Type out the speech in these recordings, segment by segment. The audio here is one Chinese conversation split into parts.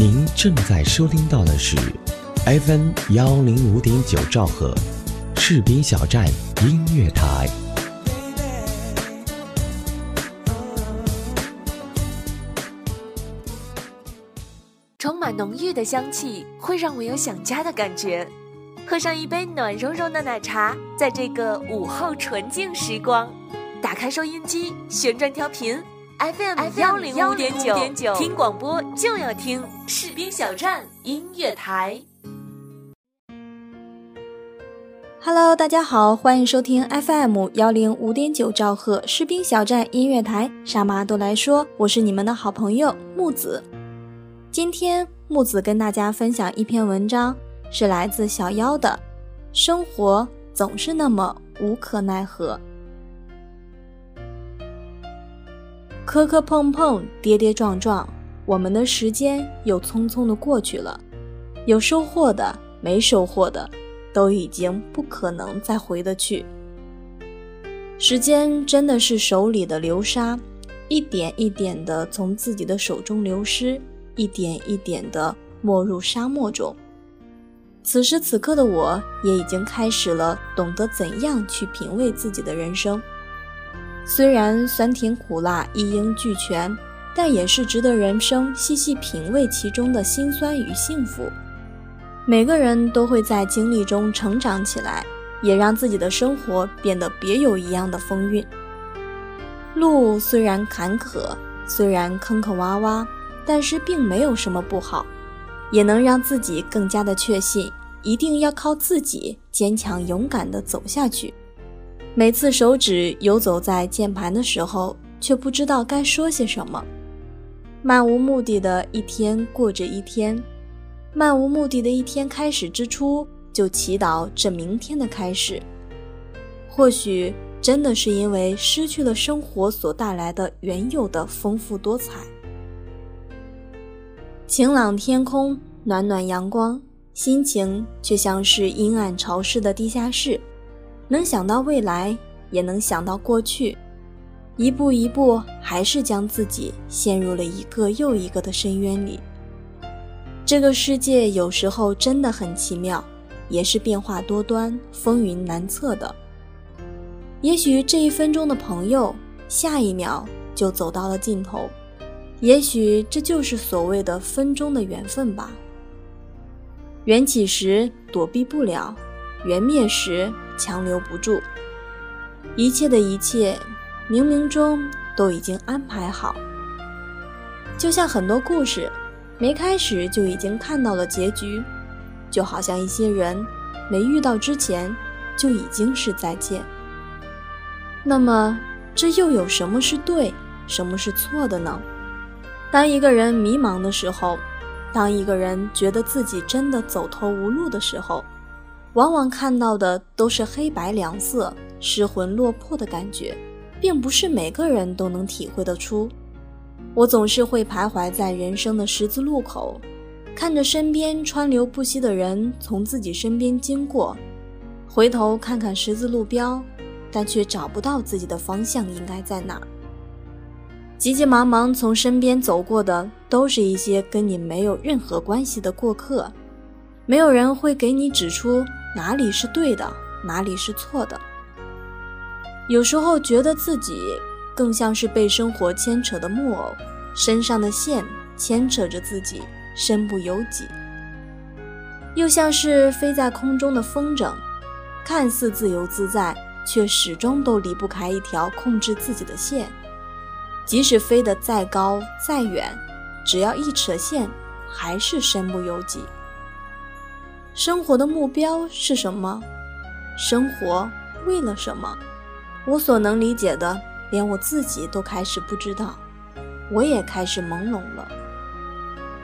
您正在收听到的是 FM 幺零五点九兆赫，士兵小站音乐台。充满浓郁的香气，会让我有想家的感觉。喝上一杯暖融融的奶茶，在这个午后纯净时光，打开收音机，旋转调频，FM 幺零五点九，听广播就要听士兵小站音乐台。Hello，大家好，欢迎收听 FM 幺零五点九兆赫士兵小站音乐台。啥嘛都来说，我是你们的好朋友木子。今天木子跟大家分享一篇文章，是来自小妖的《生活总是那么无可奈何》。磕磕碰碰，跌跌撞撞，我们的时间又匆匆的过去了，有收获的，没收获的。都已经不可能再回得去。时间真的是手里的流沙，一点一点的从自己的手中流失，一点一点的没入沙漠中。此时此刻的我，也已经开始了懂得怎样去品味自己的人生。虽然酸甜苦辣一应俱全，但也是值得人生细细品味其中的辛酸与幸福。每个人都会在经历中成长起来，也让自己的生活变得别有一样的风韵。路虽然坎坷，虽然坑坑洼洼，但是并没有什么不好，也能让自己更加的确信，一定要靠自己坚强勇敢地走下去。每次手指游走在键盘的时候，却不知道该说些什么，漫无目的的一天过着一天。漫无目的的一天开始之初，就祈祷这明天的开始。或许真的是因为失去了生活所带来的原有的丰富多彩。晴朗天空，暖暖阳光，心情却像是阴暗潮湿的地下室。能想到未来，也能想到过去，一步一步，还是将自己陷入了一个又一个的深渊里。这个世界有时候真的很奇妙，也是变化多端、风云难测的。也许这一分钟的朋友，下一秒就走到了尽头。也许这就是所谓的分钟的缘分吧。缘起时躲避不了，缘灭时强留不住。一切的一切，冥冥中都已经安排好。就像很多故事。没开始就已经看到了结局，就好像一些人没遇到之前就已经是再见。那么，这又有什么是对，什么是错的呢？当一个人迷茫的时候，当一个人觉得自己真的走投无路的时候，往往看到的都是黑白两色、失魂落魄的感觉，并不是每个人都能体会得出。我总是会徘徊在人生的十字路口，看着身边川流不息的人从自己身边经过，回头看看十字路标，但却找不到自己的方向应该在哪。急急忙忙从身边走过的都是一些跟你没有任何关系的过客，没有人会给你指出哪里是对的，哪里是错的。有时候觉得自己。更像是被生活牵扯的木偶，身上的线牵扯着自己，身不由己；又像是飞在空中的风筝，看似自由自在，却始终都离不开一条控制自己的线。即使飞得再高再远，只要一扯线，还是身不由己。生活的目标是什么？生活为了什么？我所能理解的。连我自己都开始不知道，我也开始朦胧了。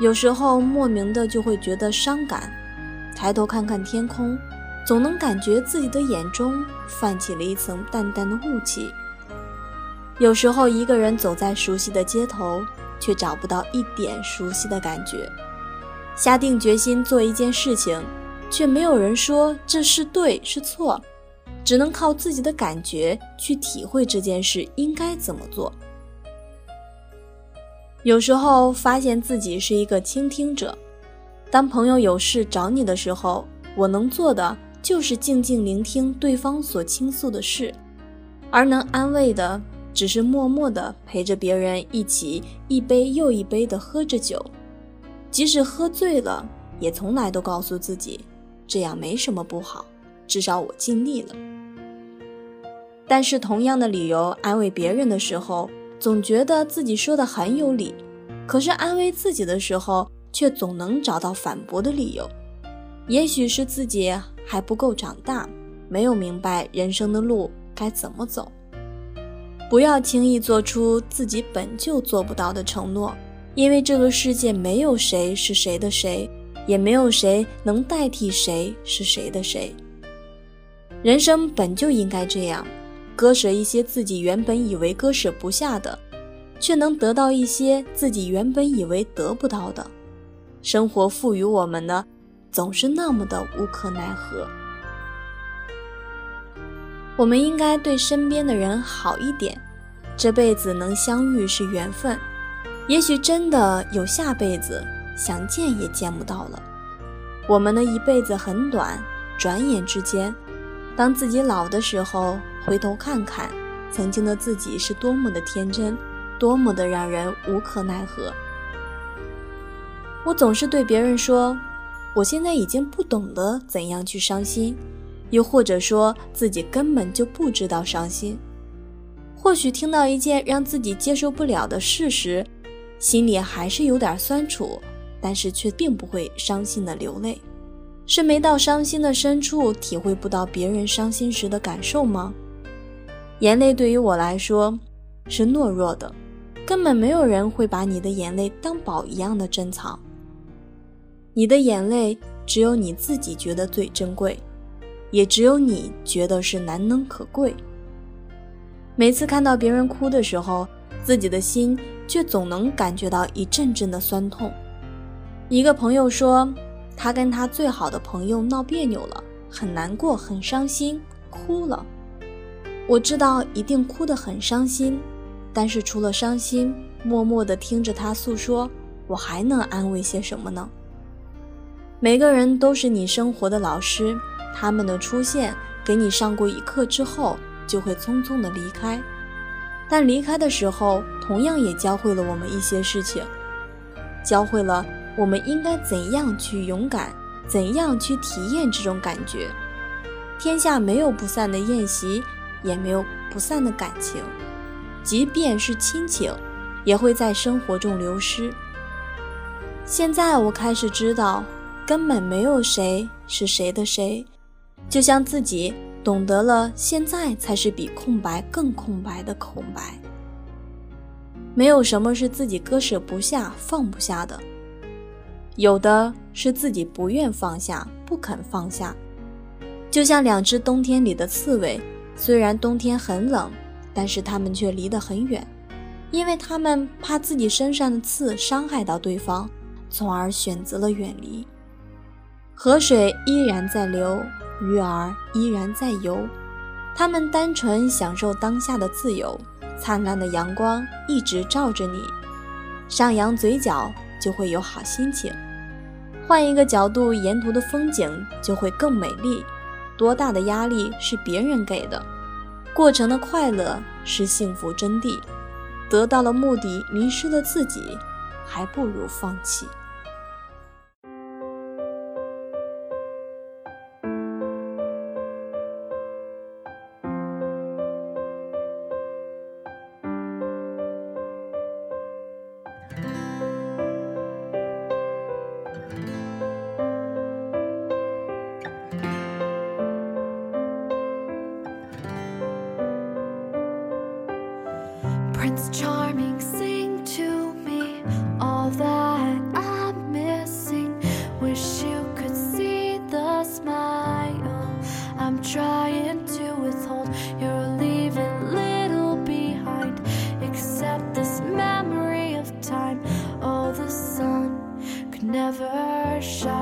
有时候莫名的就会觉得伤感，抬头看看天空，总能感觉自己的眼中泛起了一层淡淡的雾气。有时候一个人走在熟悉的街头，却找不到一点熟悉的感觉。下定决心做一件事情，却没有人说这是对是错。只能靠自己的感觉去体会这件事应该怎么做。有时候发现自己是一个倾听者，当朋友有事找你的时候，我能做的就是静静聆听对方所倾诉的事，而能安慰的只是默默的陪着别人一起一杯又一杯的喝着酒，即使喝醉了，也从来都告诉自己，这样没什么不好，至少我尽力了。但是同样的理由安慰别人的时候。总觉得自己说的很有理，可是安慰自己的时候，却总能找到反驳的理由。也许是自己还不够长大，没有明白人生的路该怎么走。不要轻易做出自己本就做不到的承诺，因为这个世界没有谁是谁的谁，也没有谁能代替谁是谁的谁。人生本就应该这样。割舍一些自己原本以为割舍不下的，却能得到一些自己原本以为得不到的。生活赋予我们的，总是那么的无可奈何。我们应该对身边的人好一点。这辈子能相遇是缘分，也许真的有下辈子，想见也见不到了。我们的一辈子很短，转眼之间。当自己老的时候，回头看看，曾经的自己是多么的天真，多么的让人无可奈何。我总是对别人说，我现在已经不懂得怎样去伤心，又或者说自己根本就不知道伤心。或许听到一件让自己接受不了的事时，心里还是有点酸楚，但是却并不会伤心的流泪。是没到伤心的深处，体会不到别人伤心时的感受吗？眼泪对于我来说是懦弱的，根本没有人会把你的眼泪当宝一样的珍藏。你的眼泪只有你自己觉得最珍贵，也只有你觉得是难能可贵。每次看到别人哭的时候，自己的心却总能感觉到一阵阵的酸痛。一个朋友说。他跟他最好的朋友闹别扭了，很难过，很伤心，哭了。我知道一定哭得很伤心，但是除了伤心，默默地听着他诉说，我还能安慰些什么呢？每个人都是你生活的老师，他们的出现给你上过一课之后，就会匆匆的离开，但离开的时候，同样也教会了我们一些事情，教会了。我们应该怎样去勇敢？怎样去体验这种感觉？天下没有不散的宴席，也没有不散的感情。即便是亲情，也会在生活中流失。现在我开始知道，根本没有谁是谁的谁。就像自己懂得了，现在才是比空白更空白的空白。没有什么是自己割舍不下、放不下的。有的是自己不愿放下，不肯放下，就像两只冬天里的刺猬，虽然冬天很冷，但是它们却离得很远，因为它们怕自己身上的刺伤害到对方，从而选择了远离。河水依然在流，鱼儿依然在游，它们单纯享受当下的自由。灿烂的阳光一直照着你，上扬嘴角。就会有好心情，换一个角度，沿途的风景就会更美丽。多大的压力是别人给的？过程的快乐是幸福真谛。得到了目的，迷失了自己，还不如放弃。Prince Charming, sing to me all that I'm missing. Wish you could see the smile I'm trying to withhold. You're leaving little behind, except this memory of time. Oh, the sun could never shine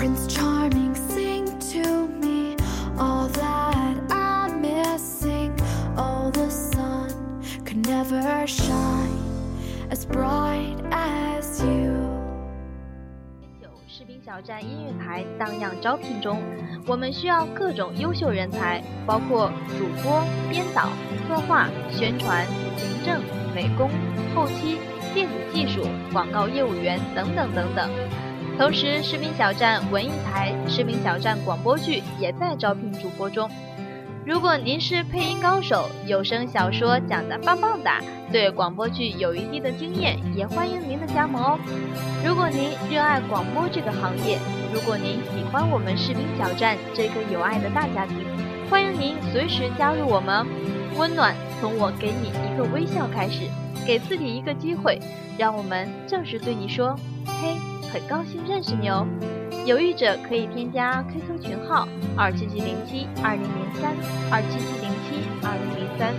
prince charming sing to me all that i'm missing all the sun could never shine as bright as you 第九视频小站音乐台荡漾招聘中我们需要各种优秀人才包括主播编导策划宣传行政美工后期电子技术广告业务员等等等等同时，视频小站文艺台、视频小站广播剧也在招聘主播中。如果您是配音高手，有声小说讲得棒棒哒，对广播剧有一定的经验，也欢迎您的加盟哦。如果您热爱广播这个行业，如果您喜欢我们视频小站这个有爱的大家庭，欢迎您随时加入我们。温暖从我给你一个微笑开始，给自己一个机会，让我们正式对你说：嘿，很高兴认识你哦。有意者可以添加 QQ 群号二七七零七二零零三二七七零七二零零三，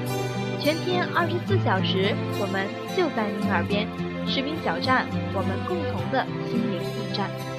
全天二十四小时，我们就在您耳边。士兵小站，我们共同的心灵驿站。